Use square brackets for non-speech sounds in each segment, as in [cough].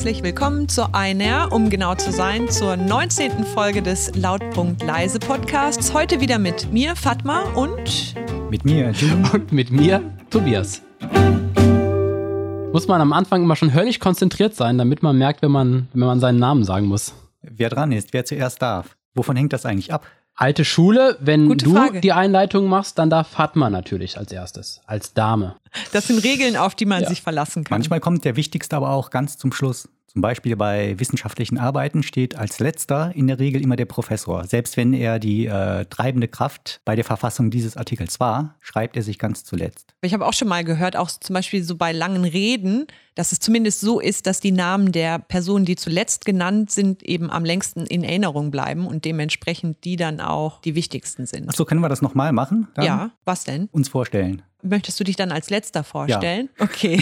Herzlich willkommen zu einer, um genau zu sein, zur 19. Folge des Lautpunkt Leise Podcasts. Heute wieder mit mir, Fatma, und mit mir, Jim. [laughs] Und mit mir, Tobias. Muss man am Anfang immer schon höllisch konzentriert sein, damit man merkt, wenn man, wenn man seinen Namen sagen muss. Wer dran ist, wer zuerst darf. Wovon hängt das eigentlich ab? Alte Schule, wenn Gute du Frage. die Einleitung machst, dann darf Fatma natürlich als erstes, als Dame. das sind Regeln, auf die man Ja. sich verlassen kann. Manchmal kommt der Wichtigste aber auch ganz zum Schluss. Zum Beispiel bei wissenschaftlichen Arbeiten steht als letzter in der Regel immer der Professor. Selbst wenn er die äh, treibende Kraft bei der Verfassung dieses Artikels war, schreibt er sich ganz zuletzt. Ich habe auch schon mal gehört, auch zum Beispiel so bei langen Reden, dass es zumindest so ist, dass die Namen der Personen, die zuletzt genannt sind, eben am längsten in Erinnerung bleiben und dementsprechend die dann auch die wichtigsten sind. Achso, können wir das nochmal machen? Dann Ja, was denn? Uns vorstellen. Möchtest du dich dann als letzter vorstellen? Okay.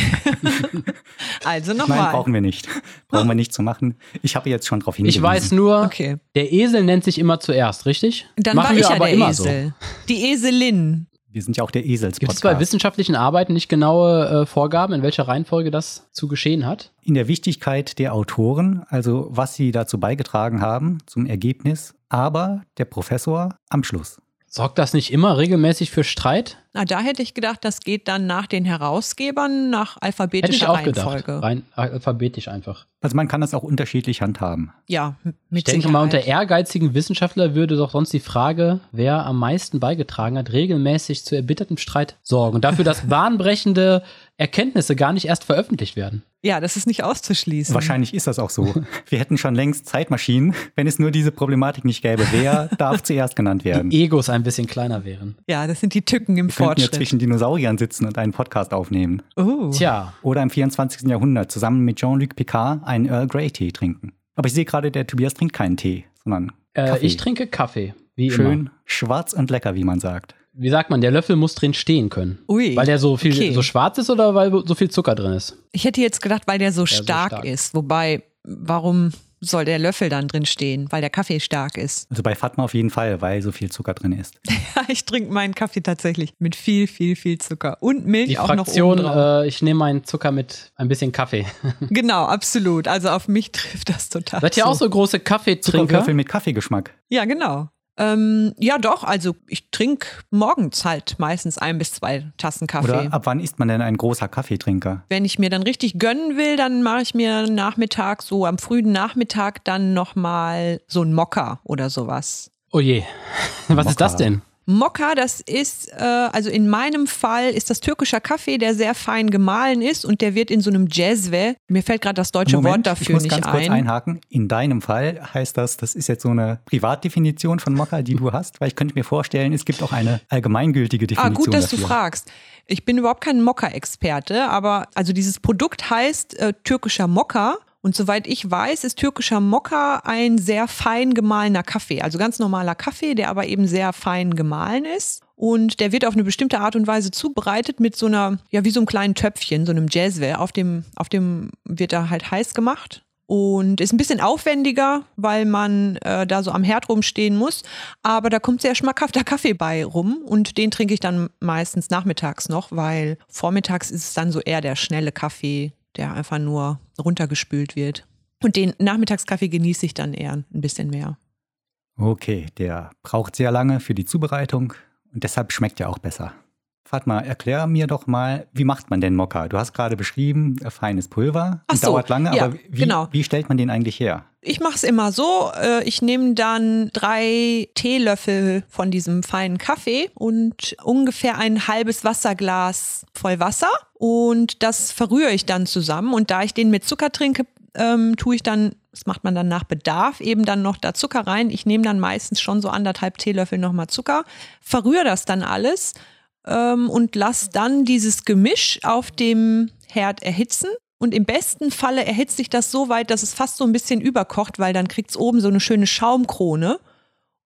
[laughs] also Nein, nochmal. brauchen wir nicht. Brauchen wir nicht zu machen. Ich habe jetzt schon darauf hingewiesen. Ich weiß nur, Okay. der Esel nennt sich immer zuerst, richtig? Dann Machen war wir ich ja aber der immer Esel. Die Eselin. Wir sind ja auch der Esels Gibt es bei wissenschaftlichen Arbeiten nicht genaue äh, Vorgaben, in welcher Reihenfolge das zu geschehen hat? in der Wichtigkeit der Autoren, also was sie dazu beigetragen haben zum Ergebnis, aber der Professor am Schluss. Sorgt das nicht immer regelmäßig für Streit? Na, da hätte ich gedacht, das geht dann nach den Herausgebern nach Hätte ich alphabetischer auch Reihenfolge. gedacht. Rein alphabetisch einfach. Also man kann das auch unterschiedlich handhaben. Ja, m- Ich mit denke Sicherheit. mal, unter ehrgeizigen Wissenschaftler würde doch sonst die Frage, wer am meisten beigetragen hat, regelmäßig zu erbittertem Streit sorgen. Und dafür, dass [laughs] bahnbrechende Erkenntnisse gar nicht erst veröffentlicht werden. Ja, das ist nicht auszuschließen. Wahrscheinlich ist das auch so. Wir hätten schon längst Zeitmaschinen, wenn es nur diese Problematik nicht gäbe. Wer [laughs] darf zuerst genannt werden? Die Egos ein bisschen kleiner wären. Ja, das sind die Tücken im Wir könnten ja Fortschritt. zwischen Dinosauriern sitzen und einen Podcast aufnehmen. Oh. Tja, Oder im 24. Jahrhundert zusammen mit Jean-Luc Picard einen Earl Grey Tee trinken. Aber ich sehe gerade, der Tobias trinkt keinen Tee, sondern äh, Kaffee. ich trinke Kaffee. Wie Schön immer. schwarz und lecker, wie man sagt. Wie sagt man, der Löffel muss drin stehen können. Ui. Weil der so viel Okay. so schwarz ist oder weil so viel Zucker drin ist? Ich hätte jetzt gedacht, weil der so so stark stark. ist. Wobei, warum soll der Löffel dann drin stehen? Weil der Kaffee stark ist. Also bei Fatma auf jeden Fall, weil so viel Zucker drin ist. [laughs] Ja, ich trinke meinen Kaffee tatsächlich mit viel, viel, viel Zucker. Und Milch Die auch Fraktion, noch oben drauf. äh, ich nehme meinen Zucker mit ein bisschen Kaffee. [laughs] Genau, absolut. Also auf mich [laughs] trifft das total Seid ihr auch so große Kaffeetrinker? Zuckerwürfel mit Kaffeegeschmack. Ja, genau. Ähm, ja, doch. Also ich trinke morgens halt meistens ein bis zwei Tassen Kaffee. Oder ab wann ist man denn ein großer Kaffeetrinker? Wenn ich mir dann richtig gönnen will, dann mache ich mir Nachmittag, so am frühen Nachmittag, dann nochmal so ein Mokka oder sowas. Oh je. [laughs] Was Mokka. ist das denn? Mokka, das ist, äh, also in meinem Fall ist das türkischer Kaffee, der sehr fein gemahlen ist und der wird in so einem Jazwe, mir fällt gerade das deutsche Moment, Wort dafür ich muss nicht ganz kurz ein. einhaken. In deinem Fall heißt das, das ist jetzt so eine Privatdefinition von Mokka, die du hast, weil ich könnte mir vorstellen, es gibt auch eine allgemeingültige Ah, Definition gut, dass dafür. du fragst. Ich bin überhaupt kein Mokka-Experte, aber also dieses Produkt heißt äh, türkischer Mokka. Und soweit ich weiß, ist türkischer Mokka ein sehr fein gemahlener Kaffee. Also ganz normaler Kaffee, der aber eben sehr fein gemahlen ist. Und der wird auf eine bestimmte Art und Weise zubereitet mit so einer, ja, wie so einem kleinen Töpfchen, so einem Jazwe. Auf dem, auf dem wird er halt heiß gemacht. Und ist ein bisschen aufwendiger, weil man äh, da so am Herd rumstehen muss. Aber da kommt sehr schmackhafter Kaffee bei rum. Und den trinke ich dann meistens nachmittags noch, weil vormittags ist es dann so eher der schnelle Kaffee, der einfach nur runtergespült wird. Und den Nachmittagskaffee genieße ich dann eher ein bisschen mehr. Okay, der braucht sehr lange für die Zubereitung und deshalb schmeckt er auch besser. Fatma, erklär mir doch mal, wie macht man denn Mokka? Du hast gerade beschrieben, äh, feines Pulver, Ach so, dauert lange, ja, aber wie, genau. wie stellt man den eigentlich her? Ich mache es immer so, äh, ich nehme dann drei Teelöffel von diesem feinen Kaffee und ungefähr ein halbes Wasserglas voll Wasser und das verrühre ich dann zusammen und da ich den mit Zucker trinke, ähm, tue ich dann, das macht man dann nach Bedarf, eben dann noch da Zucker rein. Ich nehme dann meistens schon so anderthalb Teelöffel nochmal Zucker, verrühre das dann alles ähm, und lass dann dieses Gemisch auf dem Herd erhitzen. Und im besten Falle erhitzt sich das so weit, dass es fast so ein bisschen überkocht, weil dann kriegt es oben so eine schöne Schaumkrone.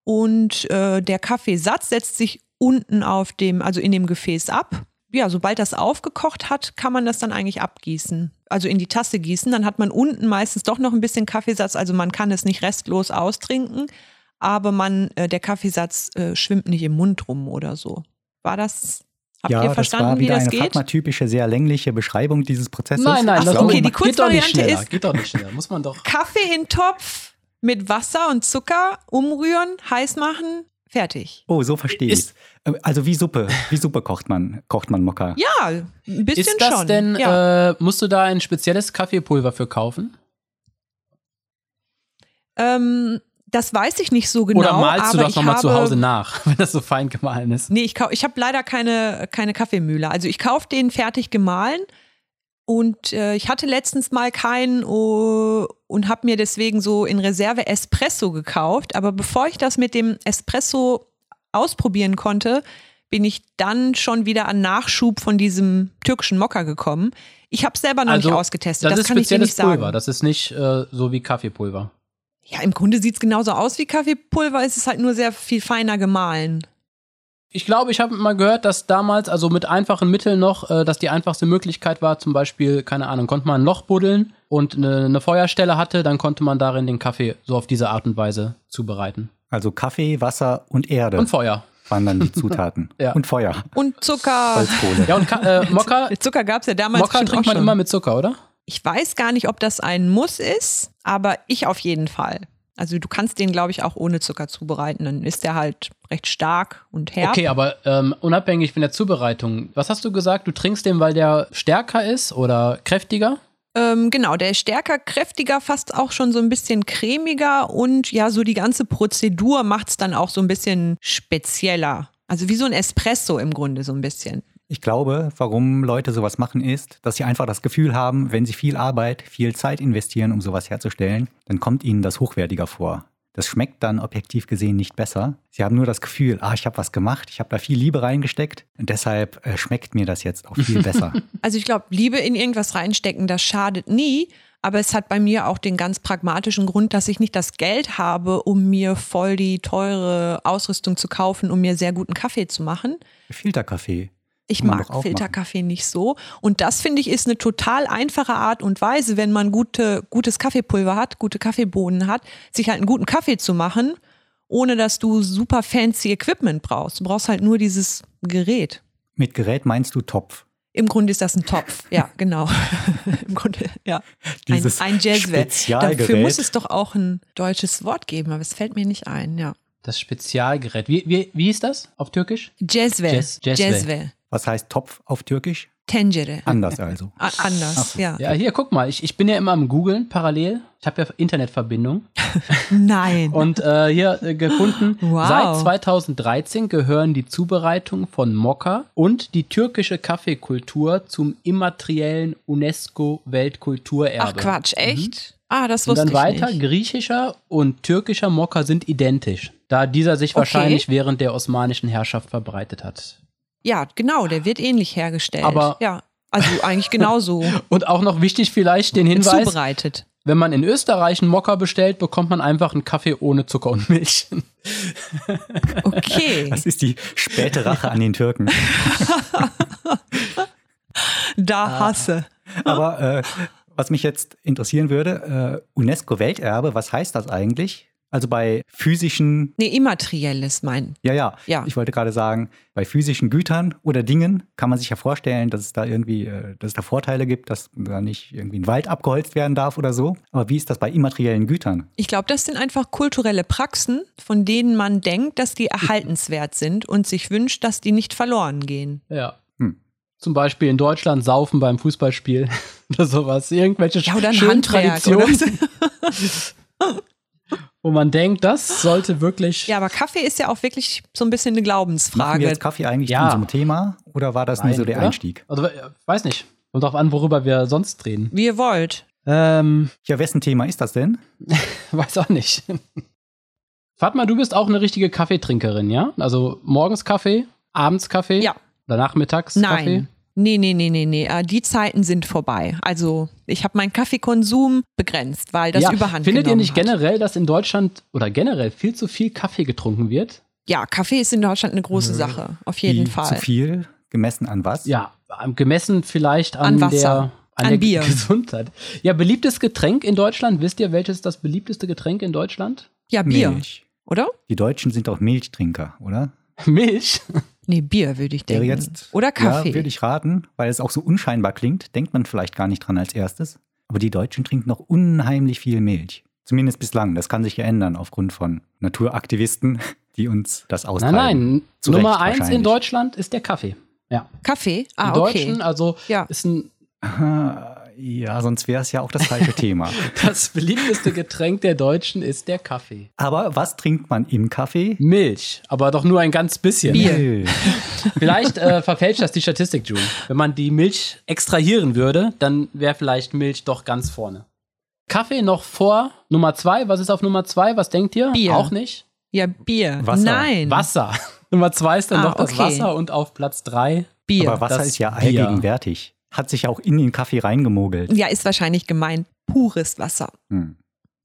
Und äh, der Kaffeesatz setzt sich unten auf dem, also in dem Gefäß ab. Ja, sobald das aufgekocht hat, kann man das dann eigentlich abgießen. Also in die Tasse gießen. Dann hat man unten meistens doch noch ein bisschen Kaffeesatz. Also man kann es nicht restlos austrinken, aber man, äh, der Kaffeesatz äh, schwimmt nicht im Mund rum oder so. War das Habt ja, ihr das verstanden, war wie wieder das eine geht? Fatma-typische, sehr längliche Beschreibung dieses Prozesses. Nein, nein, Ach das okay, die geht doch nicht Kurzvariante ist- Geht doch nicht schneller. Muss man doch. Kaffee in Topf mit Wasser und Zucker umrühren, heiß machen, fertig. Oh, so verstehe ich Ist- Also wie Suppe. Wie Suppe kocht man, kocht man Mokka. Ja, ein bisschen Ist das schon. denn, ja. äh, musst du da ein spezielles Kaffeepulver für kaufen? ähm, das weiß ich nicht so genau. Oder malst du das nochmal zu Hause nach, [laughs] wenn das so fein gemahlen ist? Nee, ich, ich habe leider keine, keine Kaffeemühle. Also ich kaufe den fertig gemahlen und äh, ich hatte letztens mal keinen oh, und habe mir deswegen so in Reserve Espresso gekauft. Aber bevor ich das mit dem Espresso ausprobieren konnte, bin ich dann schon wieder an Nachschub von diesem türkischen Mokka gekommen. Ich habe es selber noch Also, nicht ausgetestet. Das, Das, ist kann ich dir nicht sagen. Pulver. Das ist nicht äh, so wie Kaffeepulver. Ja, im Grunde sieht es genauso aus wie Kaffeepulver. Es ist halt nur sehr viel feiner gemahlen. Ich glaube, ich habe mal gehört, dass damals, also mit einfachen Mitteln noch, äh, dass die einfachste Möglichkeit war, zum Beispiel, keine Ahnung, konnte man ein Loch buddeln und eine, eine Feuerstelle hatte, dann konnte man darin den Kaffee so auf diese Art und Weise zubereiten. Also Kaffee, Wasser und Erde Und Feuer. waren dann die [laughs] Zutaten. Ja. Und Feuer, Und Zucker. Holzkohle. Ja, und Ka äh, Mokka, [laughs] Zucker gab es ja damals Mokka trinkt auch man schon. immer mit Zucker, oder? Ich weiß gar nicht, ob das ein Muss ist, aber ich auf jeden Fall. Also du kannst den, glaube ich, auch ohne Zucker zubereiten. Dann ist der halt recht stark und herb. Okay, aber ähm, unabhängig von der Zubereitung, was hast du gesagt? Du trinkst den, weil der stärker ist oder kräftiger? Ähm, genau, der ist stärker, kräftiger, fast auch schon so ein bisschen cremiger und ja, so die ganze Prozedur macht es dann auch so ein bisschen spezieller. Also wie so ein Espresso im Grunde so ein bisschen. Ich glaube, warum Leute sowas machen, ist, dass sie einfach das Gefühl haben, wenn sie viel Arbeit, viel Zeit investieren, um sowas herzustellen, dann kommt ihnen das hochwertiger vor. Das schmeckt dann objektiv gesehen nicht besser. Sie haben nur das Gefühl, ah, ich habe was gemacht, ich habe da viel Liebe reingesteckt und deshalb äh, schmeckt mir das jetzt auch viel [laughs] besser. Also ich glaube, Liebe in irgendwas reinstecken, das schadet nie. Aber es hat bei mir auch den ganz pragmatischen Grund, dass ich nicht das Geld habe, um mir voll die teure Ausrüstung zu kaufen, um mir sehr guten Kaffee zu machen. Filterkaffee. Ich mag Filterkaffee nicht so. Und das finde ich ist eine total einfache Art und Weise, wenn man gute, gutes Kaffeepulver hat, gute Kaffeebohnen hat, sich halt einen guten Kaffee zu machen, ohne dass du super fancy Equipment brauchst. Du brauchst halt nur dieses Gerät. Mit Gerät meinst du Topf. Im Grunde ist das ein Topf. [laughs] Ja, genau. [laughs] Im Grunde, ja. Ein, Dieses ein Jazzwell. Spezialgerät. Dafür muss es doch auch ein deutsches Wort geben, aber es fällt mir nicht ein, ja. Das Spezialgerät. Wie, wie, wie hieß das auf Türkisch? Jazzwell. Jazz- Jazzwell. Was heißt Topf auf Türkisch? Tencere. Anders also. A- Anders, ja. Ja, hier, guck mal. Ich, ich bin ja immer am Googeln parallel. Ich habe ja Internetverbindung. [laughs] Nein. Und äh, hier äh, gefunden, Wow. seit 2013 gehören die Zubereitung von Mokka und die türkische Kaffeekultur zum immateriellen UNESCO-Weltkulturerbe. Ach Quatsch, echt? Ah, das Und wusste dann weiter, ich nicht. griechischer und türkischer Mokka sind identisch, da dieser sich Okay. wahrscheinlich während der osmanischen Herrschaft verbreitet hat. Ja, genau, der wird ähnlich hergestellt. Aber- ja, also eigentlich genauso [laughs] Und auch noch wichtig vielleicht den Hinweis, zubereitet. wenn man in Österreich einen Mokka bestellt, bekommt man einfach einen Kaffee ohne Zucker und Milch. [laughs] Okay, Das ist die späte Rache an den Türken. [laughs] da hasse. Aber äh, was mich jetzt interessieren würde, äh, UNESCO-Welterbe, was heißt das eigentlich? Also bei physischen, Nee, immaterielles mein. ja, ja, Ja. ich wollte gerade sagen, bei physischen Gütern oder Dingen kann man sich ja vorstellen, dass es da irgendwie, äh, dass es da Vorteile gibt, dass da nicht irgendwie ein Wald abgeholzt werden darf oder so. Aber wie ist das bei immateriellen Gütern? Ich glaube, das sind einfach kulturelle Praxen, von denen man denkt, dass die erhaltenswert sind und sich wünscht, dass die nicht verloren gehen. Ja. Hm. Zum Beispiel in Deutschland saufen beim Fußballspiel [laughs] oder sowas. Irgendwelche Ja, oder ein schönen Handwerk. Traditionen, Oder? [laughs] wo man denkt, das sollte wirklich. Ja, aber Kaffee ist ja auch wirklich so ein bisschen eine Machen wir Glaubensfrage. jetzt Kaffee eigentlich Ja. zu unserem Thema oder war das nur Nein, so der oder? Einstieg? Also, äh, weiß nicht. Kommt drauf an, worüber wir sonst reden. Wie ihr wollt. Ähm, Ja, wessen Thema ist das denn? [laughs] weiß auch nicht. Fatma, du bist auch eine richtige Kaffeetrinkerin, ja? Also morgens Kaffee, abends Kaffee? Ja. Danach mittags Kaffee? Nein. Nee, nee, nee, nee, nee. Äh, Die Zeiten sind vorbei. Also, ich habe meinen Kaffeekonsum begrenzt, weil das ja, überhand Findet ihr nicht hat. generell, dass in Deutschland oder generell viel zu viel Kaffee getrunken wird? Ja, Kaffee ist in Deutschland eine große Sache. Auf jeden Wie Fall. Zu viel, gemessen an was? Ja, gemessen vielleicht an, An Wasser. der, an An der Bier. [laughs] Gesundheit. Ja, beliebtes Getränk in Deutschland. Wisst ihr, welches das beliebteste Getränk in Deutschland? Ja, Bier, Milch. oder? Die Deutschen sind doch Milchtrinker, oder? [laughs] Milch. Nee, Bier würde ich denken. jetzt, Oder Kaffee. Ja, würde ich raten, weil es auch so unscheinbar klingt, denkt man vielleicht gar nicht dran als erstes. Aber die Deutschen trinken noch unheimlich viel Milch. Zumindest bislang. Das kann sich ja ändern aufgrund von Naturaktivisten, [laughs] die uns das Nein, austreiben. nein. Zu Nummer eins in. Deutschland ist der Kaffee. Ja. Kaffee? Die Ah, Deutschen, okay. also Ja. ist ein, Ja, sonst wäre es ja auch das falsche Thema. [laughs] das beliebteste Getränk der Deutschen ist der Kaffee. Aber was trinkt man im Kaffee? Milch, aber doch nur ein ganz bisschen. Bier. [laughs] Vielleicht äh, verfälscht das die Statistik, June. Wenn man die Milch extrahieren würde, dann wäre vielleicht Milch doch ganz vorne. Kaffee noch vor Nummer zwei. Was ist auf Nummer zwei? Was denkt ihr? Bier. Auch nicht. Ja, Bier. Wasser. Nein. Wasser. [laughs] Nummer zwei ist dann Ah, noch das okay. Wasser und auf Platz drei. Bier. Aber Wasser das ist ja Bier. allgegenwärtig. Hat sich auch in den Kaffee reingemogelt. ja, ist wahrscheinlich gemeint pures Wasser. Hm.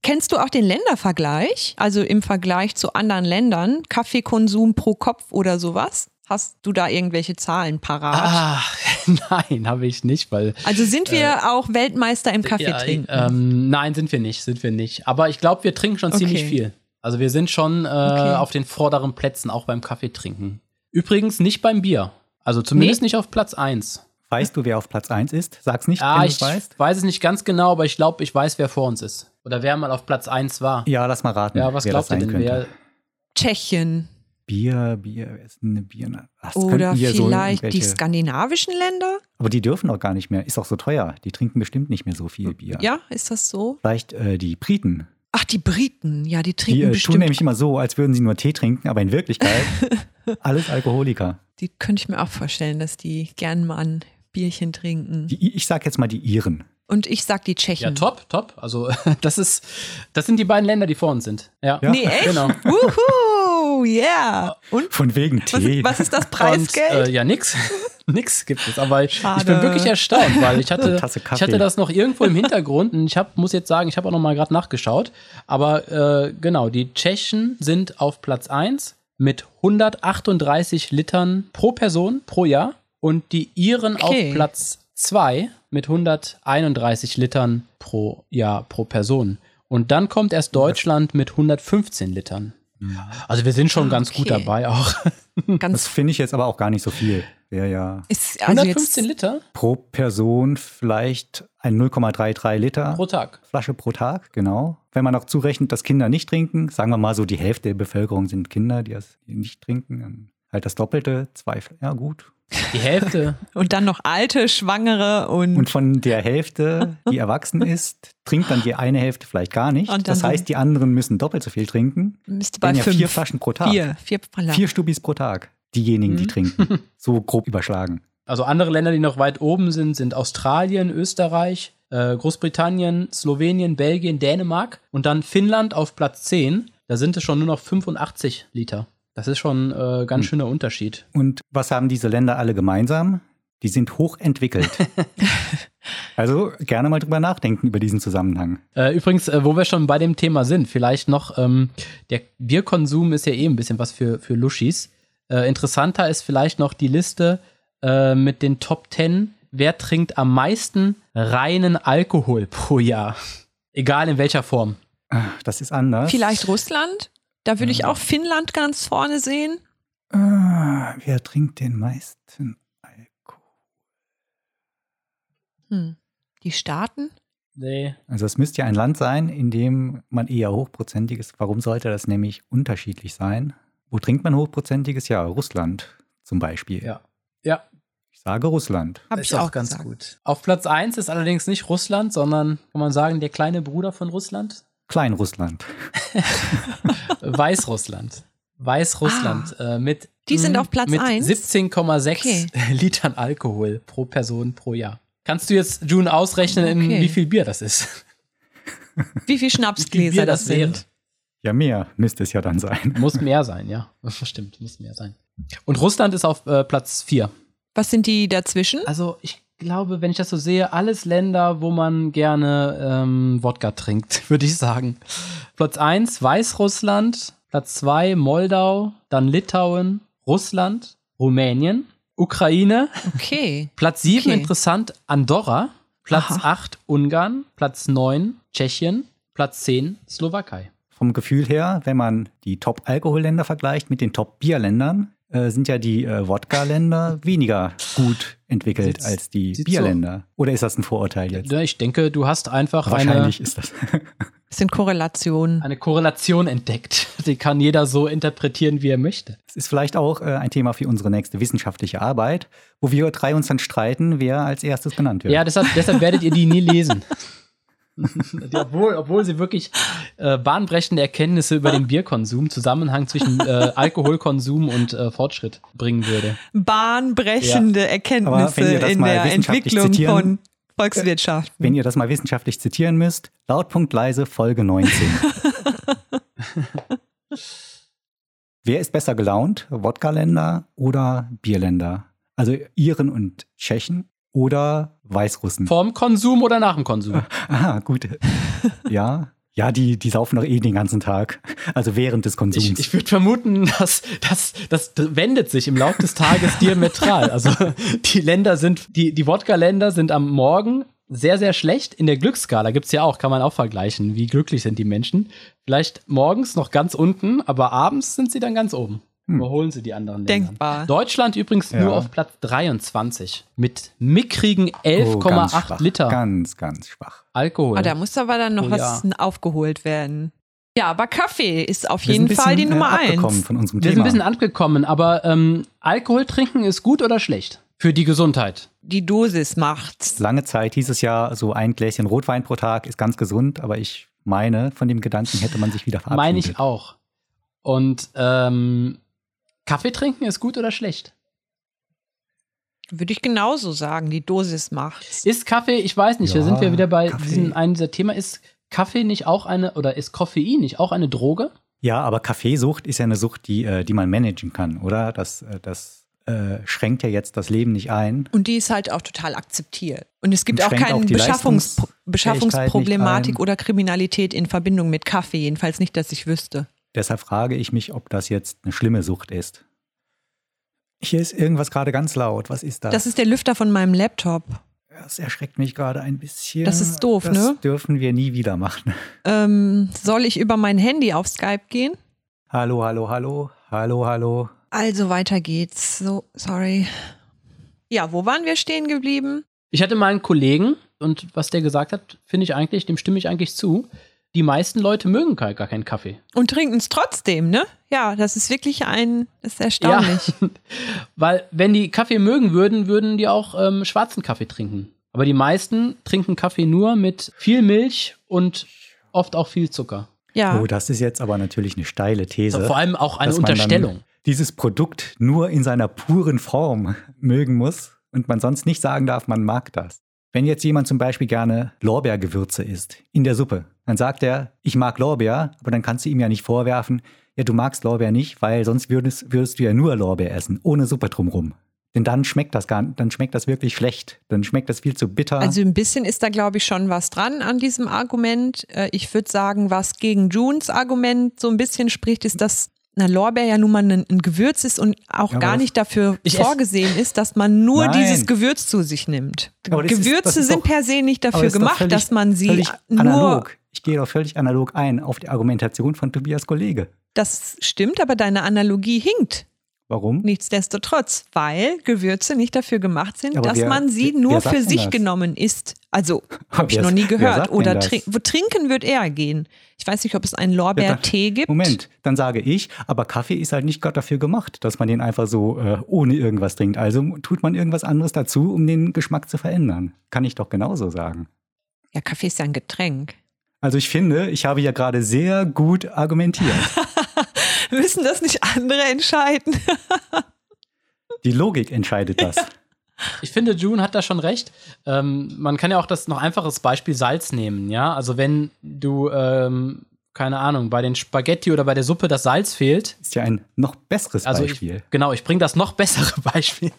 Kennst du auch den Ländervergleich? Also im Vergleich zu anderen Ländern, Kaffeekonsum pro Kopf oder sowas? Hast du da irgendwelche Zahlen parat? Ah, [laughs] nein, habe ich nicht, weil Also sind wir auch Weltmeister im Kaffee Ja, trinken? Ähm, nein, sind wir nicht, sind wir nicht. Aber ich glaube, wir trinken schon ziemlich Okay. viel. Also wir sind schon äh, Okay. auf den vorderen Plätzen, auch beim Kaffee trinken. Übrigens nicht beim Bier. Also zumindest Nee? nicht auf Platz 1. Weißt du, wer auf Platz 1 ist? Sag's nicht, Ah, wenn du ich es weißt. weiß es nicht ganz genau, aber ich glaube, ich weiß, wer vor uns ist. Oder wer mal auf Platz 1 war. Ja, lass mal raten. Ja, was glaubt ihr denn? könnte. Wer, Tschechien Bier, Bier, wer ist denn eine Bier? Was oder wir so vielleicht die skandinavischen Länder? Aber die dürfen auch gar nicht mehr. Ist auch so teuer. Die trinken bestimmt nicht mehr so viel Bier. Ja, ist das so? Vielleicht äh, die Briten. Ach, die Briten, ja, die Die trinken äh, tun bestimmt. nämlich immer so, als würden sie nur Tee trinken, aber in Wirklichkeit [laughs] alles Alkoholiker. Die könnte ich mir auch vorstellen, dass die gern mal ein Bierchen trinken. Die, ich sag jetzt mal die Iren. Und ich sag die Tschechen. ja, top, top. Also [laughs] das ist, das sind die beiden Länder, die vor uns sind. Ja, Ja. Nee, echt? genau. Wuhu, yeah. Und Von wegen was, Tee. was ist das [laughs] Und, Preisgeld? äh, ja, nix. [laughs] nix gibt es. Aber ich, ich Schade. bin wirklich erstaunt, weil ich hatte, ich hatte das noch irgendwo im Hintergrund und ich hab, muss jetzt sagen, ich habe auch noch mal gerade nachgeschaut. Aber äh, genau, die Tschechen sind auf Platz 1 mit 138 Litern pro Person pro Jahr und die Iren Okay. auf Platz 2 mit 131 Litern pro Jahr pro Person. Und dann kommt erst Deutschland mit 115 Litern. Also wir sind schon ganz gut okay. dabei auch. [laughs] Das Ganz finde ich jetzt aber auch gar nicht so viel. Wäre ja ist also 115 jetzt, Liter pro Person vielleicht ein 0,33 Liter pro Tag. Flasche pro Tag, genau. Wenn man noch zurechnet, dass Kinder nicht trinken, sagen wir mal so, die Hälfte der Bevölkerung sind Kinder, die das nicht trinken, dann halt das Doppelte, zwei, ja gut. Die Hälfte. [laughs] und dann noch alte, Schwangere und, Und von der Hälfte, die erwachsen ist, trinkt dann die eine Hälfte vielleicht gar nicht. Das heißt, die anderen müssen doppelt so viel trinken. müsste bei ja fünf. vier Flaschen pro Tag. Vier, vier. Vier Stubis pro Tag. Diejenigen, die Mhm. trinken. [laughs] So grob überschlagen. Also andere Länder, die noch weit oben sind, sind Australien, Österreich, äh, Großbritannien, Slowenien, Belgien, Dänemark und dann Finnland auf Platz 10. Da sind es schon nur noch 85 Liter. Das ist schon äh, ganz Hm. schöner Unterschied. Und was haben diese Länder alle gemeinsam? Die sind hochentwickelt. [laughs] also gerne mal drüber nachdenken über diesen Zusammenhang. Äh, übrigens, äh, wo wir schon bei dem Thema sind, vielleicht noch, ähm, der Bierkonsum ist ja eh ein bisschen was für, für Luschis. Äh, interessanter ist vielleicht noch die Liste äh, mit den Top 10. Wer trinkt am meisten reinen Alkohol pro Jahr? Egal in welcher Form. Ah, Das ist anders. Vielleicht Russland? Da würde ich auch Finnland ganz vorne sehen. Ah, wer trinkt den meisten Alkohol? Hm. Die Staaten? Nee. Also es müsste ja ein Land sein, in dem man eher hochprozentiges. Warum sollte das nämlich unterschiedlich sein? Wo trinkt man hochprozentiges? Ja, Russland zum Beispiel. Ja. Ja, Ich sage Russland. Habe ist ich auch ganz gesagt. gut. Auf Platz 1 ist allerdings nicht Russland, sondern, kann man sagen, der kleine Bruder von Russland? Kleinrussland. [laughs] Weißrussland. Weißrussland äh, mit Ah. Die sind auf Platz mit eins? 17,6 Okay. [laughs] Litern Alkohol pro Person pro Jahr. Kannst du jetzt, June, ausrechnen, in Okay. wie viel Bier das ist? Wie viel Schnapsgläser das, sind? Ja, mehr müsste es ja dann sein. Muss mehr sein, ja. [laughs] Stimmt, muss mehr sein. Und Russland ist auf äh, Platz 4. Was sind die dazwischen? Also ich glaube, wenn ich das so sehe, alles Länder, wo man gerne ähm, Wodka trinkt, [laughs] würde ich sagen. Platz 1 Weißrussland, Platz 2 Moldau, dann Litauen, Russland, Rumänien, Ukraine, Okay. [laughs] Platz 7 Okay. interessant Andorra, Platz Aha. 8 Ungarn, Platz 9 Tschechien, Platz 10 Slowakei. Vom Gefühl her, wenn man die Top-Alkoholländer vergleicht mit den Top-Bierländern, äh, sind ja die äh, Wodka-Länder weniger gut entwickelt Sieht's- als die sieht's so- Bierländer. Oder ist das ein Vorurteil jetzt? Ich denke, du hast einfach eine, Wahrscheinlich ist das. [laughs] Das sind Korrelationen. eine Korrelation entdeckt. [laughs] Die kann jeder so interpretieren, wie er möchte. Das ist vielleicht auch äh, ein Thema für unsere nächste wissenschaftliche Arbeit, wo wir drei uns dann streiten, wer als erstes genannt wird. Ja, deshalb, deshalb werdet ihr die nie lesen. [laughs] Die, obwohl, obwohl sie wirklich äh, bahnbrechende Erkenntnisse über den Bierkonsum, Zusammenhang zwischen äh, Alkoholkonsum und äh, Fortschritt bringen würde. Bahnbrechende Aber Erkenntnisse in der Entwicklung zitieren- von Volkswirtschaft. Wenn ihr das mal wissenschaftlich zitieren müsst, lautpunkt leise Folge 19. [laughs] Wer ist besser gelaunt? Wodka-Länder oder Bierländer? Also Iren und Tschechen oder Weißrussen? Vorm Konsum oder nach dem Konsum? [laughs] Aha, gut. Ja, ja, die, die saufen doch eh den ganzen Tag. Also während des Konsums. Ich, ich würde vermuten, dass das, das wendet sich im Laufe des Tages diametral. Also die Länder sind, die, die Wodka-Länder sind am Morgen sehr, sehr schlecht. In der Glücksskala gibt's ja auch, kann man auch vergleichen, wie glücklich sind die Menschen. Vielleicht morgens noch ganz unten, aber abends sind sie dann ganz oben. Hm. Überholen sie die anderen Länder. Denkbar. Deutschland übrigens Ja. nur auf Platz 23 mit mickrigen Oh, ganz 11,8 schwach. Liter Ganz, ganz schwach. Alkohol. Ah, da muss aber dann noch Oh, was aufgeholt werden. Ja, aber Kaffee ist auf Wir sind jeden Fall die bisschen, Nummer äh, abgekommen eins. von unserem Wir sind Thema. ein bisschen angekommen, aber ähm, Alkohol trinken ist gut oder schlecht für die Gesundheit? Die Dosis macht's. Lange Zeit hieß es ja, so ein Gläschen Rotwein pro Tag ist ganz gesund, aber ich meine, von dem Gedanken hätte man sich wieder verabschiedet. Meine ich auch. Und ähm, Kaffee trinken ist gut oder schlecht? Würde ich genauso sagen, die Dosis macht's. Ist Kaffee, ich weiß nicht, da Ja, sind wir wieder bei Kaffee. diesem einen dieser Thema, ist Kaffee nicht auch eine, oder ist Koffein nicht auch eine Droge? Ja, aber Kaffeesucht ist ja eine Sucht, die, äh, die man managen kann, oder? Das, äh, das äh, schränkt ja jetzt das Leben nicht ein. Und die ist halt auch total akzeptiert. Und es gibt Und auch keine Beschaffungs Beschaffungsproblematik oder Kriminalität in Verbindung mit Kaffee. Jedenfalls nicht, dass ich wüsste. Deshalb frage ich mich, ob das jetzt eine schlimme Sucht ist. Hier ist irgendwas gerade ganz laut. Was ist das? Das ist der Lüfter von meinem Laptop. das erschreckt mich gerade ein bisschen. Das ist doof, das ne? dürfen wir nie wieder machen. Ähm, soll ich über mein Handy auf Skype gehen? Hallo, hallo, hallo. Hallo, hallo. Also weiter geht's. So, sorry. Ja, wo waren wir stehen geblieben? Ich hatte mal einen Kollegen und was der gesagt hat, finde ich eigentlich, dem stimme ich eigentlich zu. Die meisten Leute mögen gar gar keinen Kaffee. Und trinken es trotzdem, ne? Ja, das ist wirklich ein, das ist erstaunlich. Ja, [laughs] weil wenn die Kaffee mögen würden, würden die auch ähm, schwarzen Kaffee trinken. Aber die meisten trinken Kaffee nur mit viel Milch und oft auch viel Zucker. Ja. Oh, das ist jetzt aber natürlich eine steile These. Vor allem auch eine dass man dann Unterstellung. Dieses Produkt nur in seiner puren Form [laughs] mögen muss und man sonst nicht sagen darf, man mag das. Wenn jetzt jemand zum Beispiel gerne Lorbeergewürze isst in der Suppe, dann sagt er, ich mag Lorbeer, aber dann kannst du ihm ja nicht vorwerfen, ja, du magst Lorbeer nicht, weil sonst würdest, würdest du ja nur Lorbeer essen, ohne Suppe drumrum. Denn dann schmeckt das gar dann schmeckt das wirklich schlecht. Dann schmeckt das viel zu bitter. Also ein bisschen ist da, glaube ich, schon was dran an diesem Argument. Äh, Ich würde sagen, was gegen Junes Argument so ein bisschen spricht, ist, dass eine Lorbeer ja nun mal ein, ein Gewürz ist und auch Ja, gar nicht dafür vorgesehen ist, dass man nur Nein. dieses Gewürz zu sich nimmt. Gewürze ist sind doch- per se nicht dafür gemacht, völlig- dass man sie nur. analog. Ich gehe doch völlig analog ein auf die Argumentation von Tobias Kollege. Das stimmt, aber deine Analogie hinkt. Warum? Nichtsdestotrotz, weil Gewürze nicht dafür gemacht sind, Aber dass wer- man sie nur für sich das? genommen isst. Also, [laughs] habe ich noch nie gehört. Oder das? trink, wo trinken wird eher gehen. Ich weiß nicht, ob es einen Lorbeertee gibt. Moment, dann sage ich, aber Kaffee ist halt nicht Gott dafür gemacht, dass man den einfach so äh, ohne irgendwas trinkt. Also tut man irgendwas anderes dazu, um den Geschmack zu verändern. Kann ich doch genauso sagen. Ja, Kaffee ist ja ein Getränk. Also ich finde, ich habe ja gerade sehr gut argumentiert. [laughs] Müssen das nicht andere entscheiden? [laughs] Die Logik entscheidet das. [laughs] Ich finde, June hat da schon recht. Ähm, man kann ja auch das noch einfaches Beispiel Salz nehmen, ja. Also wenn du, ähm, keine Ahnung, bei den Spaghetti oder bei der Suppe das Salz fehlt, Ist ja ein noch besseres also Beispiel. ich, genau, ich bringe das noch bessere [laughs] Beispiel.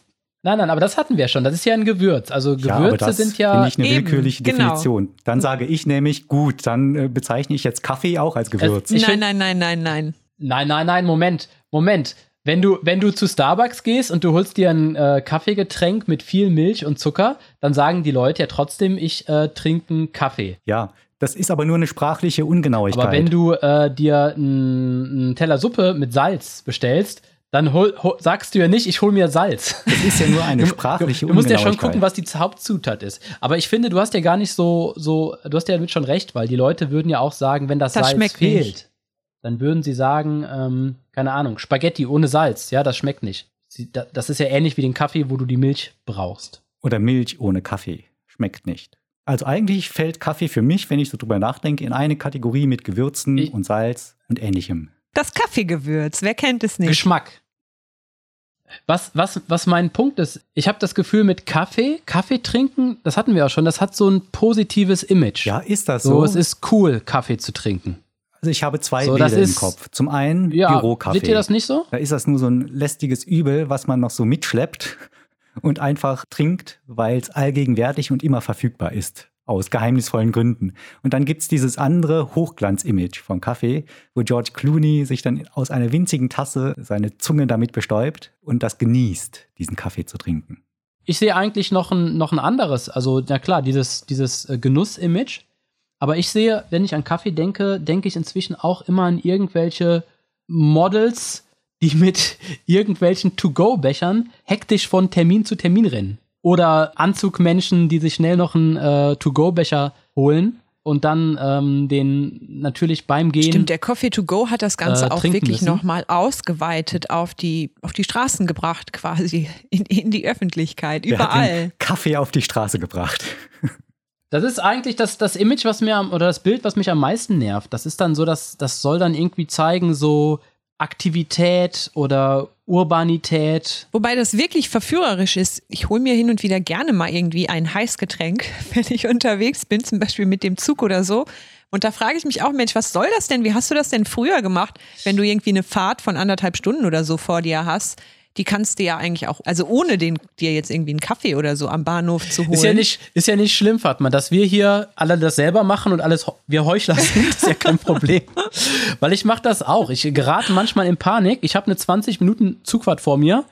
Nein, nein, aber das hatten wir schon. Das ist ja ein Gewürz. Also ja, aber Gewürze das sind ja. finde ich eine Eben, willkürliche genau. Definition. Dann sage ich nämlich, gut, dann äh, bezeichne ich jetzt Kaffee auch als Gewürz. Ich nein, find- nein, nein, nein, nein. Nein, nein, nein, Moment, Moment. Wenn du, wenn du zu Starbucks gehst und du holst dir ein äh, Kaffeegetränk mit viel Milch und Zucker, dann sagen die Leute ja trotzdem, ich äh, trinke einen Kaffee. ja, das ist aber nur eine sprachliche Ungenauigkeit. Aber wenn du äh, dir einen Teller Suppe mit Salz bestellst, dann hol, hol, sagst du ja nicht, ich hol mir Salz. Das ist ja nur eine [laughs] sprachliche Du, du musst ja schon Ungenauigkeit. gucken, was die Hauptzutat ist. Aber ich finde, du hast ja gar nicht so, so, du hast ja damit schon recht, weil die Leute würden ja auch sagen, wenn das, Das Salz schmeckt fehlt, nicht. Dann würden sie sagen, ähm, keine Ahnung, Spaghetti ohne Salz, ja, das schmeckt nicht. Sie, da, das ist ja ähnlich wie den Kaffee, wo du die Milch brauchst. Oder Milch ohne Kaffee. Schmeckt nicht. Also eigentlich fällt Kaffee für mich, wenn ich so drüber nachdenke, in eine Kategorie mit Gewürzen Ich- und Salz und ähnlichem. Das Kaffeegewürz, wer kennt es nicht? Geschmack. Was, was, was mein Punkt ist, ich habe das Gefühl mit Kaffee, Kaffee trinken, das hatten wir auch schon, das hat so ein positives Image. Ja, ist das so, so? es ist cool, Kaffee zu trinken. Also ich habe zwei So, Bilder das im ist- Kopf. Zum einen Ja, Bürokaffee. wird dir das nicht so? Da ist das nur so ein lästiges Übel, was man noch so mitschleppt [laughs] und einfach trinkt, weil es allgegenwärtig und immer verfügbar ist. Aus geheimnisvollen Gründen. Und dann gibt's dieses andere Hochglanz-Image von Kaffee, wo George Clooney sich dann aus einer winzigen Tasse seine Zunge damit bestäubt und das genießt, diesen Kaffee zu trinken. Ich sehe eigentlich noch ein, noch ein anderes, also na klar, dieses, dieses äh, Genuss-Image. Aber ich sehe, wenn ich an Kaffee denke, denke ich inzwischen auch immer an irgendwelche Models, die [laughs] mit irgendwelchen To-Go-Bechern hektisch von Termin zu Termin rennen. Oder Anzugmenschen, die sich schnell noch einen äh, To-Go-Becher holen und dann ähm, den natürlich beim Gehen. Stimmt, der Coffee to go hat das Ganze äh, auch wirklich nochmal ausgeweitet auf die, auf die Straßen gebracht, quasi, [laughs] in, in die Öffentlichkeit, Wer hat überall. den Kaffee auf die Straße gebracht. [laughs] Das ist eigentlich das, das Image, was mir am, oder das Bild, was mich am meisten nervt. Das ist dann so, dass das soll dann irgendwie zeigen, so Aktivität oder Urbanität. Wobei das wirklich verführerisch ist. Ich hole mir hin und wieder gerne mal irgendwie ein Heißgetränk, [laughs] wenn ich unterwegs bin, zum Beispiel mit dem Zug oder so. Und da frage ich mich auch, Mensch, was soll das denn? Wie hast du das denn früher gemacht, wenn du irgendwie eine Fahrt von anderthalb Stunden oder so vor dir hast? Die kannst du ja eigentlich auch, also ohne den, dir jetzt irgendwie einen Kaffee oder so am Bahnhof zu holen. Ist ja nicht, ist ja nicht schlimm, Fatma, dass wir hier alle das selber machen und alles wir Heuchler sind, [laughs] ist ja kein Problem. Weil ich mache das auch. Ich gerate manchmal in Panik. Ich habe eine 20 Minuten Zugfahrt vor mir.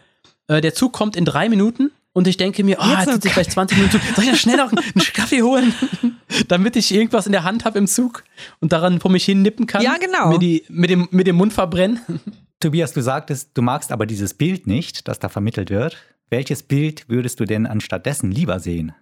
Äh, der Zug kommt in drei Minuten und ich denke mir, oh, Jetzt jetzt sitze ich gleich 20 Minuten Zug. Soll ich noch schnell noch einen Kaffee holen, [laughs] damit ich irgendwas in der Hand habe im Zug und daran vor mich hin nippen kann? Ja, genau. Mir, die, mit, dem, mit dem Mund verbrennen. Tobias, du sagtest, du magst aber dieses Bild nicht, das da vermittelt wird. Welches Bild würdest du denn anstattdessen lieber sehen?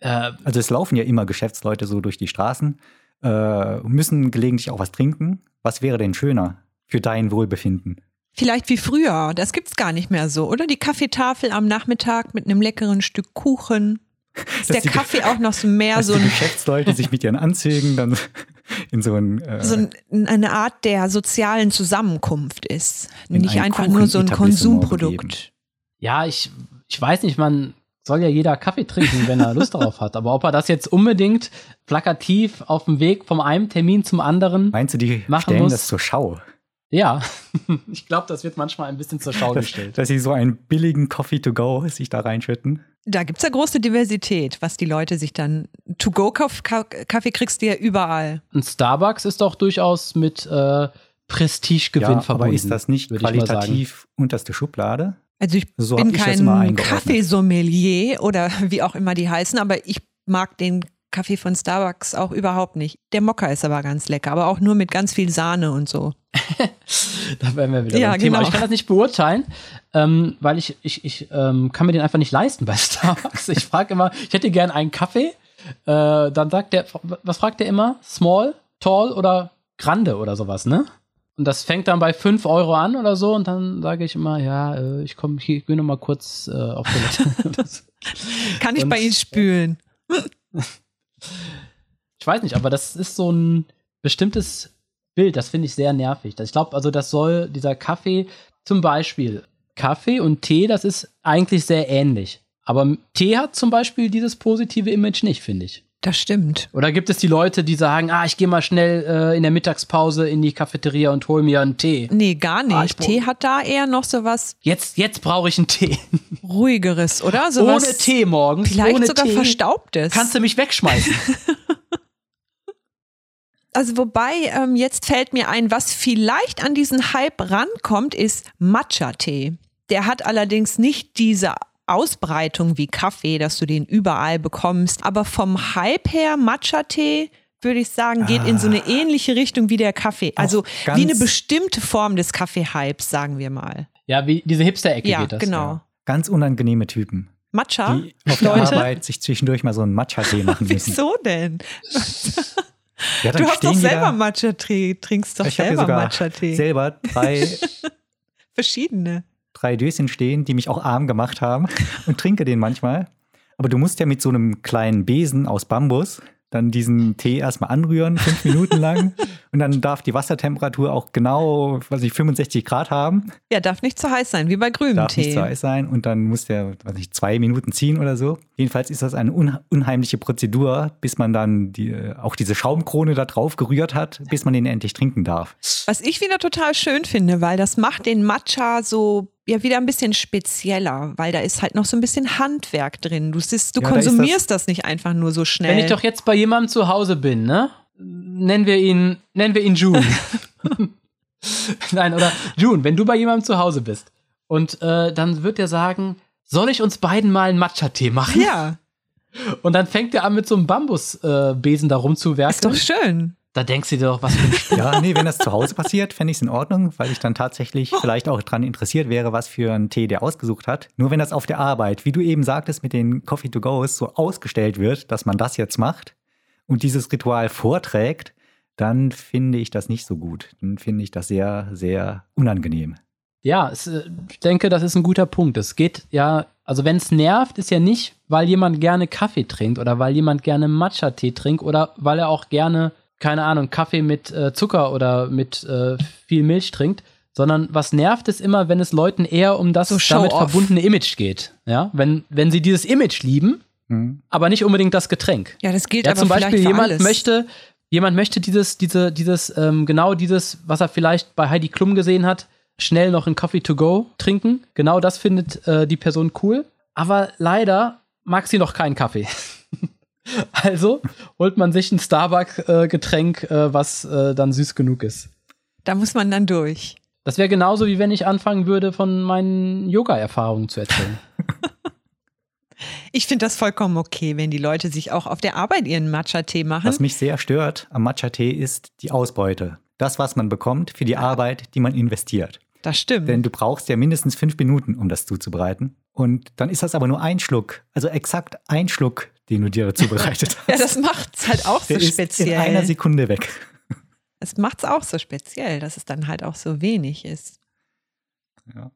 Äh, Also es laufen ja immer Geschäftsleute so durch die Straßen, äh, müssen gelegentlich auch was trinken. Was wäre denn schöner für dein Wohlbefinden? Vielleicht wie früher. Das gibt's gar nicht mehr so. Oder die Kaffeetafel am Nachmittag mit einem leckeren Stück Kuchen. Ist der Kaffee auch noch so mehr Dass so, die ein, Geschäftsleute sich mit ihren Anzügen dann [laughs] in so ein, äh, so ein, eine Art der sozialen Zusammenkunft ist. Nicht ein einfach nur so ein Konsumprodukt. Ja, ich, ich weiß nicht, man soll ja jeder Kaffee trinken, wenn er Lust darauf hat. Aber ob er das jetzt unbedingt plakativ auf dem Weg vom einen Termin zum anderen, meinst du, die machen stellen muss- das zur Schau? ja, [laughs] ich glaube, das wird manchmal ein bisschen zur Schau gestellt. dass sie so einen billigen Coffee to go sich da reinschütten? Da gibt's ja große Diversität, was die Leute sich dann. To-Go-Kaffee kriegst du ja überall. Ein Starbucks ist doch durchaus mit äh, Prestigegewinn Ja, verbunden. aber ist das nicht qualitativ unterste Schublade? Also ich So bin kein. Kaffeesommelier oder wie auch immer die heißen, aber ich mag den Kaffee von Starbucks auch überhaupt nicht. Der Mokka ist aber ganz lecker, aber auch nur mit ganz viel Sahne und so. [laughs] Da wären wir wieder Ja, beim Thema. genau. Ich kann das nicht beurteilen, ähm, weil ich, ich, ich ähm, kann mir den einfach nicht leisten bei [laughs] Starbucks. Ich frage immer, ich hätte gern einen Kaffee. Äh, dann sagt der, was fragt der immer? Small, tall oder grande oder sowas, ne? Und das fängt dann bei 5 Euro an oder so und dann sage ich immer, ja, äh, ich komme hier, ich gehe noch mal kurz äh, auf Toilette. [laughs] Kann ich Und- bei Ihnen spülen? Ich weiß nicht, aber das ist so ein bestimmtes Bild, das finde ich sehr nervig. Ich glaube, also das soll dieser Kaffee, zum Beispiel Kaffee und Tee, das ist eigentlich sehr ähnlich. Aber Tee hat zum Beispiel dieses positive Image nicht, finde ich. Das stimmt. Oder gibt es die Leute, die sagen, ah, ich gehe mal schnell äh, in der Mittagspause in die Cafeteria und hol mir einen Tee. Nee, gar nicht. Ah, ich brauch- Tee hat da eher noch so was Jetzt, jetzt brauche ich einen Tee. [laughs] ruhigeres, oder? So ohne Tee morgens. Vielleicht ohne sogar Tee. verstaubtes. Kannst du mich wegschmeißen? [laughs] Also wobei, ähm, jetzt fällt mir ein, was vielleicht an diesen Hype rankommt, ist Matcha-Tee. Der hat allerdings nicht diese Ausbreitung wie Kaffee, dass du den überall bekommst. Aber vom Hype her, Matcha-Tee, würde ich sagen, geht in so eine ähnliche Richtung wie der Kaffee. Also wie eine bestimmte Form des Kaffee-Hypes, sagen wir mal. Ja, wie diese Hipster-Ecke Ja, geht das. genau. Ja. Ganz unangenehme Typen, Matcha? die auf der Leute? Arbeit sich zwischendurch mal so einen Matcha-Tee machen [laughs] müssen. Wieso denn? Ja, Du hast doch selber. Matcha-Tee, trinkst doch Ich selber Matcha-Tee. selber drei, [laughs] Verschiedene. Drei Döschen stehen, die mich auch arm gemacht haben [laughs] und trinke den manchmal. Aber du musst ja mit so einem kleinen Besen aus Bambus dann diesen Tee erstmal anrühren, fünf Minuten lang. [laughs] Und dann darf die Wassertemperatur auch genau, was ich, 65 Grad haben. Ja, darf nicht zu heiß sein, wie bei grünem Darf nicht Tee. zu heiß sein. Und dann muss der, weiß nicht, zwei Minuten ziehen oder so. Jedenfalls ist das eine un unheimliche Prozedur, bis man dann die, äh, auch diese Schaumkrone da drauf gerührt hat, bis man den endlich trinken darf. Was ich wieder total schön finde, weil das macht den Matcha so ja wieder ein bisschen spezieller, weil da ist halt noch so ein bisschen Handwerk drin. Du, siehst, du Ja, da ist konsumierst das, nicht einfach nur so schnell. Wenn ich doch jetzt bei jemandem zu Hause bin, ne? Nennen wir ihn, nennen wir ihn June. [laughs] [laughs] Nein, oder June, wenn du bei jemandem zu Hause bist und äh, dann wird er sagen, soll ich uns beiden mal einen Matcha-Tee machen? ja, Und dann fängt er an mit so einem Bambusbesen äh, da rumzuwerken. ist doch schön. Da denkst du dir doch, was für ein Ja, nee, wenn das zu Hause passiert, fände ich es in Ordnung, weil ich dann tatsächlich vielleicht auch dran interessiert wäre, was für einen Tee der ausgesucht hat. Nur wenn das auf der Arbeit, wie du eben sagtest, mit den Coffee to Goes so ausgestellt wird, dass man das jetzt macht und dieses Ritual vorträgt, dann finde ich das nicht so gut. Dann finde ich das sehr, sehr unangenehm. Ja, es, äh, ich denke, das ist ein guter Punkt. Es geht ja, also wenn es nervt, ist ja nicht, weil jemand gerne Kaffee trinkt oder weil jemand gerne Matcha-Tee trinkt oder weil er auch gerne, keine Ahnung, Kaffee mit äh, Zucker oder mit äh, viel Milch trinkt, sondern was nervt ist immer, wenn es Leuten eher um das So damit Show-off. verbundene Image geht. Ja, wenn, wenn sie dieses Image lieben, Hm? aber nicht unbedingt das Getränk. Ja, das gilt Ja, aber zum Beispiel für jemand alles. möchte, jemand möchte dieses, diese, dieses, ähm, genau dieses, was er vielleicht bei Heidi Klum gesehen hat, schnell noch einen Coffee to go trinken. Genau das findet äh, die Person cool. Aber leider mag sie noch keinen Kaffee. [laughs] [laughs] also holt man sich ein Starbucks-Getränk, äh, was äh, dann süß genug ist. Da muss man dann durch. Das wäre genauso, wie wenn ich anfangen würde, von meinen Yoga-Erfahrungen zu erzählen. [laughs] Ich finde das vollkommen okay, wenn die Leute sich auch auf der Arbeit ihren Matcha-Tee machen. Was mich sehr stört am Matcha-Tee ist die Ausbeute. Das, was man bekommt für die Arbeit, die man investiert. Das stimmt. Denn du brauchst ja mindestens fünf Minuten, um das zuzubereiten. Und dann ist das aber nur ein Schluck, also exakt ein Schluck, den du dir zubereitet hast. [laughs] ja, das macht es halt auch so Der ist speziell. in einer Sekunde weg. Es macht es auch so speziell, dass es dann halt auch so wenig ist. Ja.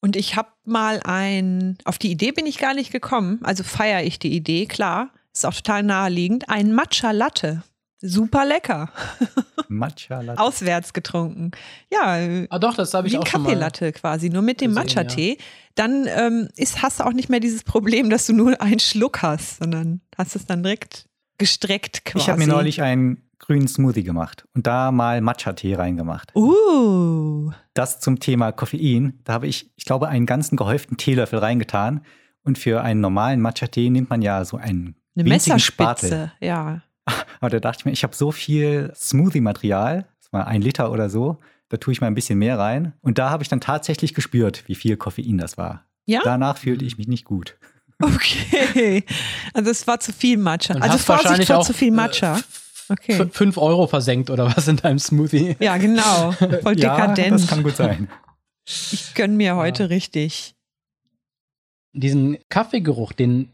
Und ich habe mal ein, auf die Idee bin ich gar nicht gekommen, also feiere ich die Idee, klar, ist auch total naheliegend, ein Matcha Latte. Super lecker. Matcha Latte. [laughs] Auswärts getrunken. Ja, ah doch, das habe ich wie auch schon mal. Kaffeelatte quasi, nur mit dem Matcha-Tee. Dann ähm, ist, hast du auch nicht mehr dieses Problem, dass du nur einen Schluck hast, sondern hast es dann direkt gestreckt quasi. Ich habe mir neulich einen grünen Smoothie gemacht und da mal Matcha-Tee reingemacht. Uh, Das zum Thema Koffein. Da habe ich, ich glaube, einen ganzen gehäuften Teelöffel reingetan. Und für einen normalen Matcha-Tee nimmt man ja so einen eine Messerspitze, Spatel. ja. Aber da dachte ich mir, ich habe so viel Smoothie-Material, das war ein Liter oder so, da tue ich mal ein bisschen mehr rein. Und da habe ich dann tatsächlich gespürt, wie viel Koffein das war. Ja? Danach fühlte ich mich nicht gut. Okay. Also es war zu viel Matcha. Und Also Vorsicht vor auch, zu viel Matcha. äh, Okay. F- Fünf Euro versenkt oder was in deinem Smoothie? Ja, genau. Voll [laughs] Ja, dekadent. das kann gut sein. ich gönn mir heute richtig. diesen Kaffeegeruch, den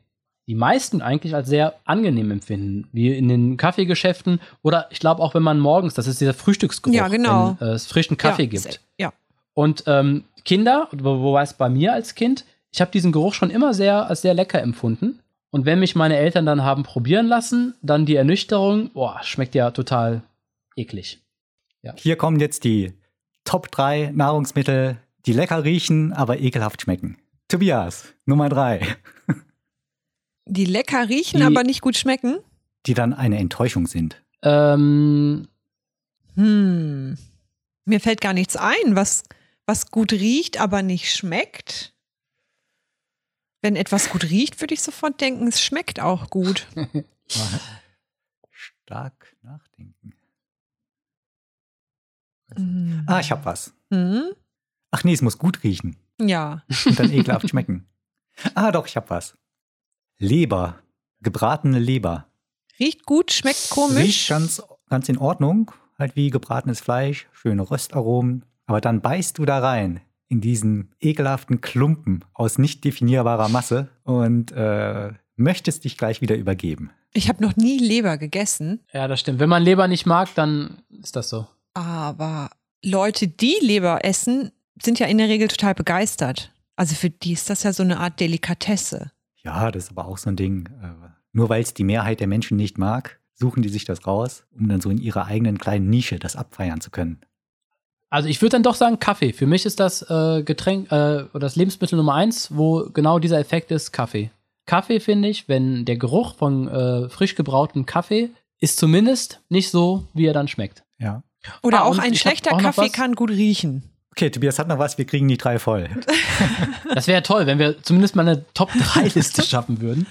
die meisten eigentlich als sehr angenehm empfinden, wie in den Kaffeegeschäften oder ich glaube auch, wenn man morgens, das ist dieser Frühstücksgeruch, Ja, genau. wenn äh, es frischen Kaffee ja, gibt. Ja. Und ähm, Kinder, wo, wobei es bei mir als Kind, ich habe diesen Geruch schon immer sehr als sehr lecker empfunden. Und wenn mich meine Eltern dann haben probieren lassen, dann die Ernüchterung, boah, schmeckt ja total eklig. Hier kommen jetzt die Top 3 Nahrungsmittel, die lecker riechen, aber ekelhaft schmecken. Tobias, Nummer 3, Die lecker riechen, Die- aber nicht gut schmecken. die dann eine Enttäuschung sind. Ähm, Hm. Mir fällt gar nichts ein, was, was gut riecht, aber nicht schmeckt. Wenn etwas gut riecht, würde ich sofort denken, es schmeckt auch gut. [laughs] Stark nachdenken. Hm. Ah, ich hab was. Hm? Ach nee, es muss gut riechen Ja. und dann ekelhaft schmecken. [laughs] Ah, doch, ich hab was. Leber, gebratene Leber. Riecht gut, schmeckt komisch. Riecht ganz, ganz in Ordnung, halt wie gebratenes Fleisch, schöne Röstaromen. Aber dann beißt du da rein in diesen ekelhaften Klumpen aus nicht definierbarer Masse und äh, möchtest dich gleich wieder übergeben. Ich habe noch nie Leber gegessen, Ja, das stimmt. Wenn man Leber nicht mag, dann ist das so. aber Leute, die Leber essen, sind ja in der Regel total begeistert. Also für die ist das ja so eine Art Delikatesse. Ja, das ist aber auch so ein Ding. Äh, nur weil es die Mehrheit der Menschen nicht mag, suchen die sich das raus, um dann so in ihrer eigenen kleinen Nische das abfeiern zu können. Also ich würde dann doch sagen Kaffee. Für mich ist das äh, Getränk äh, oder das Lebensmittel Nummer eins, wo genau dieser Effekt ist, Kaffee. Kaffee finde ich, wenn der Geruch von äh, frisch gebrautem Kaffee ist zumindest nicht so, wie er dann schmeckt. Ja. Oder Ah, auch ein schlechter auch Kaffee kann gut riechen. Okay, Tobias hat noch was, wir kriegen die drei voll. [laughs] Das wäre toll, wenn wir zumindest mal eine Top-3-Liste schaffen würden.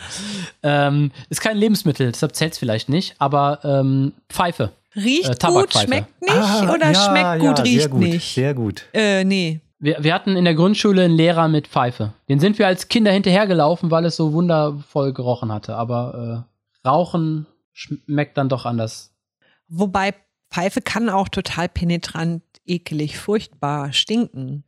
Ähm, ist kein Lebensmittel, deshalb zählt es vielleicht nicht, aber ähm, Pfeife. Riecht Äh, gut, schmeckt nicht Ah, oder ja, schmeckt gut, ja, riecht sehr gut, nicht. Sehr gut. Äh, nee. Wir, wir hatten in der Grundschule einen Lehrer mit Pfeife. Den sind wir als Kinder hinterhergelaufen, weil es so wundervoll gerochen hatte. Aber äh, Rauchen schmeckt dann doch anders. Wobei Pfeife kann auch total penetrant, ekelig, furchtbar stinken.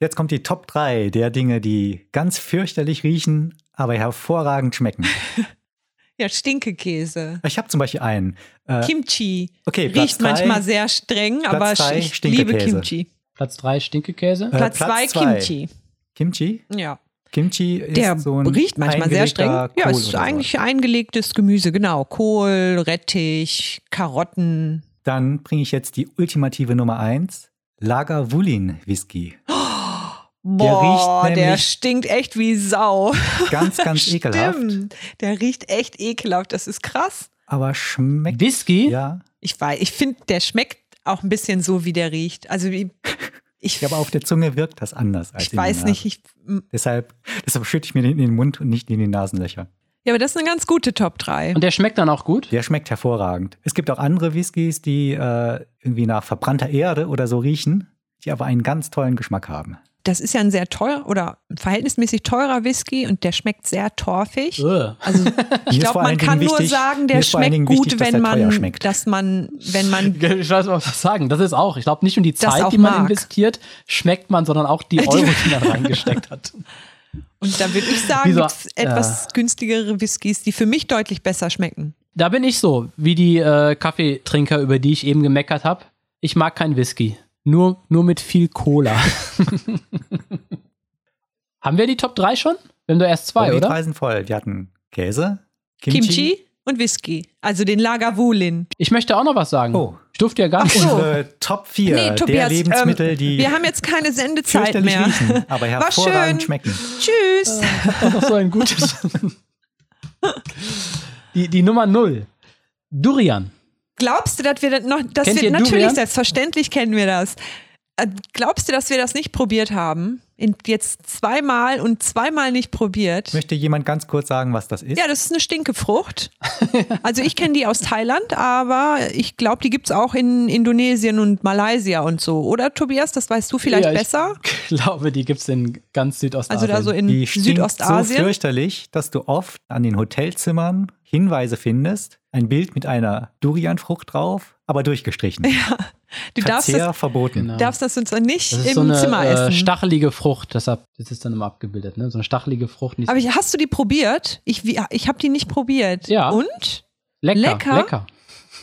Jetzt kommt die Top 3 der Dinge, die ganz fürchterlich riechen, aber hervorragend schmecken. [laughs] Ja, Stinkekäse. Ich habe zum Beispiel einen. Äh, Kimchi okay, Platz riecht drei, manchmal sehr streng, Platz aber drei, ich liebe. Kimchi. Platz 3 Stinkekäse. Äh, Platz Platz 2 zwei. Kimchi. Kimchi. Ja. Kimchi ist Der so ein riecht manchmal sehr streng. Ja, Kohl es ist eigentlich sowas. eingelegtes Gemüse, genau. Kohl, Rettich, Karotten. Dann bringe ich jetzt die ultimative Nummer 1. Lagavulin Whisky. Boah, riecht der nämlich- stinkt echt wie Sau. Ganz, [laughs] ganz ekelhaft. Stimmt. Der riecht echt ekelhaft. Das ist krass. Aber schmeckt. Whisky? Ja. Ich weiß, ich finde, der schmeckt auch ein bisschen so, wie der riecht. Also wie, ich, [laughs] Ja, aber auf der Zunge wirkt das anders als ich in der weiß nicht. Ich, Deshalb, deshalb schütte ich mir den in den Mund und nicht in die Nasenlöcher. Ja, aber das ist eine ganz gute Top 3. Und der schmeckt dann auch gut? Der schmeckt hervorragend. Es gibt auch andere Whiskys, die äh, irgendwie nach verbrannter Erde oder so riechen, die aber einen ganz tollen Geschmack haben. Das ist ja ein sehr teuer oder verhältnismäßig teurer Whisky und der schmeckt sehr torfig. Ugh. Also [laughs] ich glaube, man kann Dingen nur wichtig- sagen, der schmeckt gut, wichtig, wenn man, schmeckt. dass man, wenn man, [laughs] Ich weiß was ich sagen. Das ist auch. Ich glaube, nicht nur die Zeit, auch die man mag. investiert, schmeckt man, sondern auch die [laughs] Euro, die man reingesteckt hat. Und da würde ich sagen, gibt's etwas günstigere Whiskys, die für mich deutlich besser schmecken. Da bin ich so, wie die äh, Kaffeetrinker, über die ich eben gemeckert habe. Ich mag kein Whisky. Nur, nur mit viel Cola. [laughs] Haben wir die Top 3 schon? Wir haben doch erst zwei, Aber die oder? drei sind voll. Wir hatten Käse, Kimchi, Kimchi, und Whisky. Also den Lagavulin. Ich möchte auch noch was sagen. Oh. Ich durfte ja gar nicht. So. unsere Top 4 Nee, der Tobias, Lebensmittel, ähm, die Wir haben jetzt keine Sendezeit mehr. riechen, aber War hervorragend schön. schmecken. Tschüss. auch noch so ein gutes. [laughs] die, die Nummer 0. Durian. Glaubst du, dass wir das noch, dass Kennt wir, ihr natürlich, Durian? selbstverständlich kennen wir das. Äh, Glaubst du, dass wir das nicht probiert haben? In, jetzt zweimal und zweimal nicht probiert. Möchte jemand ganz kurz sagen, was das ist? Ja, das ist eine Stinkefrucht. Also ich kenne die aus Thailand, aber ich glaube, die gibt es auch in Indonesien und Malaysia und so. Oder Tobias, das weißt du vielleicht Ja, ich besser? [laughs] glaube, die gibt es in ganz Südostasien. Also da so in Die stinkt so Südostasien. fürchterlich, dass du oft an den Hotelzimmern Hinweise findest. Ein Bild mit einer Durianfrucht drauf, aber durchgestrichen. Du darfst das, verboten. Genau. darfst das uns nicht das ist im so eine Zimmer äh, essen. stachelige Frucht, deshalb ist es dann immer abgebildet, ne? So eine stachelige Frucht. ist aber ich, hast du die probiert? Ich, ich habe die nicht probiert. Ja. Und? lecker, lecker? lecker.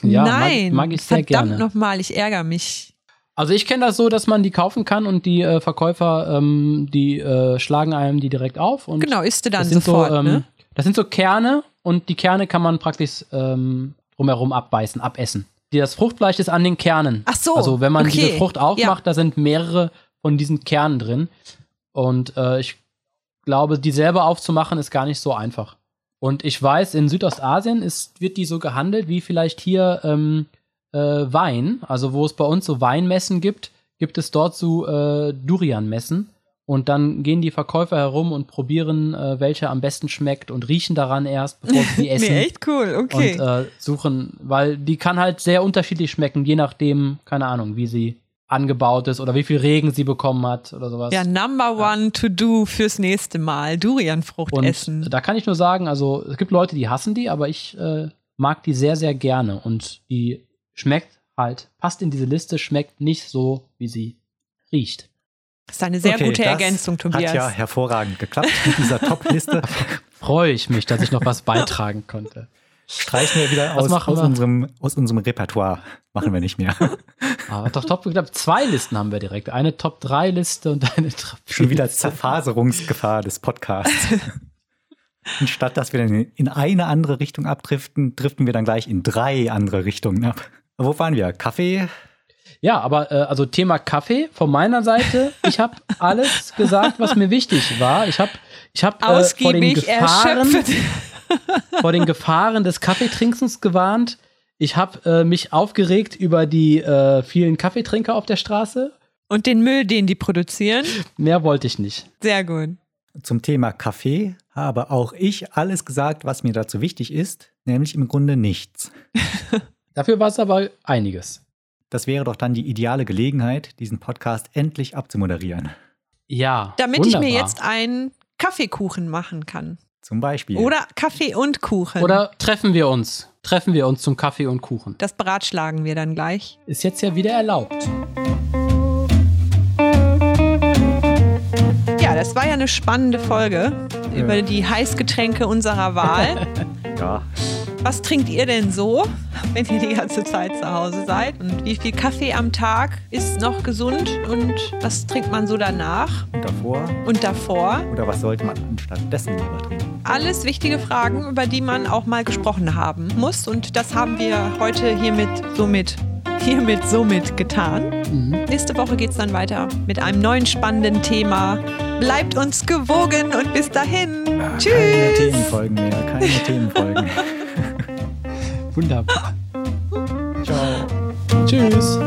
Ja, Nein. mag, mag ich sehr Verdammt gerne. nochmal, ich ärgere mich. Also ich kenne das so, dass man die kaufen kann und die äh, Verkäufer, ähm, die äh, schlagen einem die direkt auf und Genau, isst du dann das sind sofort. so, ähm, ne? das sind so Kerne und die Kerne kann man praktisch ähm, drumherum abbeißen, abessen. Das Fruchtfleisch ist an den Kernen. Ach so, Also wenn man okay. diese Frucht aufmacht, da sind mehrere von diesen Kernen drin. Und äh, ich glaube, die selber aufzumachen ist gar nicht so einfach. Und ich weiß, in Südostasien ist, wird die so gehandelt wie vielleicht hier ähm, äh, Wein. Also wo es bei uns so Weinmessen gibt, gibt es dort so äh, Durianmessen. Und dann gehen die Verkäufer herum und probieren, äh, welche am besten schmeckt und riechen daran erst, bevor sie die [laughs] essen. Nee, echt cool, okay. Und äh, suchen, weil die kann halt sehr unterschiedlich schmecken, je nachdem, keine Ahnung, wie sie angebaut ist oder wie viel Regen sie bekommen hat oder sowas. ja, Number One to do fürs nächste Mal. Durianfrucht und essen. da kann ich nur sagen, also es gibt Leute, die hassen die, aber ich äh, mag die sehr, sehr gerne und die schmeckt halt, passt in diese Liste, schmeckt nicht so, wie sie riecht. Das ist eine sehr Okay, gute das Ergänzung, Tobias. Hat ja hervorragend geklappt mit dieser Top-Liste. [laughs] Freue ich mich, dass ich noch was beitragen konnte. Streichen wir wieder aus, aus, wir? unserem, aus unserem Repertoire. Machen wir nicht mehr. Aber doch top, glaube, zwei Listen haben wir direkt. Eine Top-3-Liste und eine Top Schon wieder Zerfaserungsgefahr des Podcasts. [laughs] Und statt dass wir dann in eine andere Richtung abdriften, driften wir dann gleich in drei andere Richtungen ab. Wo waren wir? Kaffee? Ja, aber äh, also Thema Kaffee von meiner Seite. Ich habe [laughs] alles gesagt, was mir wichtig war. Ich habe ich hab, äh, vor den Ausgiebig, Gefahren, [laughs] vor den Gefahren des Kaffeetrinkens gewarnt. Ich habe äh, mich aufgeregt über die äh, vielen Kaffeetrinker auf der Straße. Und den Müll, den die produzieren. Mehr wollte ich nicht. Sehr gut. Zum Thema Kaffee habe auch ich alles gesagt, was mir dazu wichtig ist, nämlich im Grunde nichts. [laughs] Dafür war es aber einiges. Das wäre doch dann die ideale Gelegenheit, diesen Podcast endlich abzumoderieren. Ja. Damit ich mir wunderbar. jetzt einen Kaffeekuchen machen kann. Zum Beispiel. Oder Kaffee und Kuchen. Oder treffen wir uns. Treffen wir uns zum Kaffee und Kuchen. Das beratschlagen wir dann gleich. Ist jetzt ja wieder erlaubt. Ja, das war ja eine spannende Folge Ja. über die Heißgetränke unserer Wahl. [laughs] Ja, Was trinkt ihr denn so, wenn ihr die ganze Zeit zu Hause seid? Und wie viel Kaffee am Tag ist noch gesund? Und was trinkt man so danach und davor? und davor? Oder was sollte man anstattdessen lieber trinken? Alles wichtige Fragen, über die man auch mal gesprochen haben muss. Und das haben wir heute hiermit somit, hiermit somit getan. Mhm. Nächste Woche geht es dann weiter mit einem neuen spannenden Thema. Bleibt uns gewogen und bis dahin. Keine Tschüss. Themenfolgen mehr, keine Themenfolgen. [laughs] Wunderbar. [laughs] Ciao. Tschüss.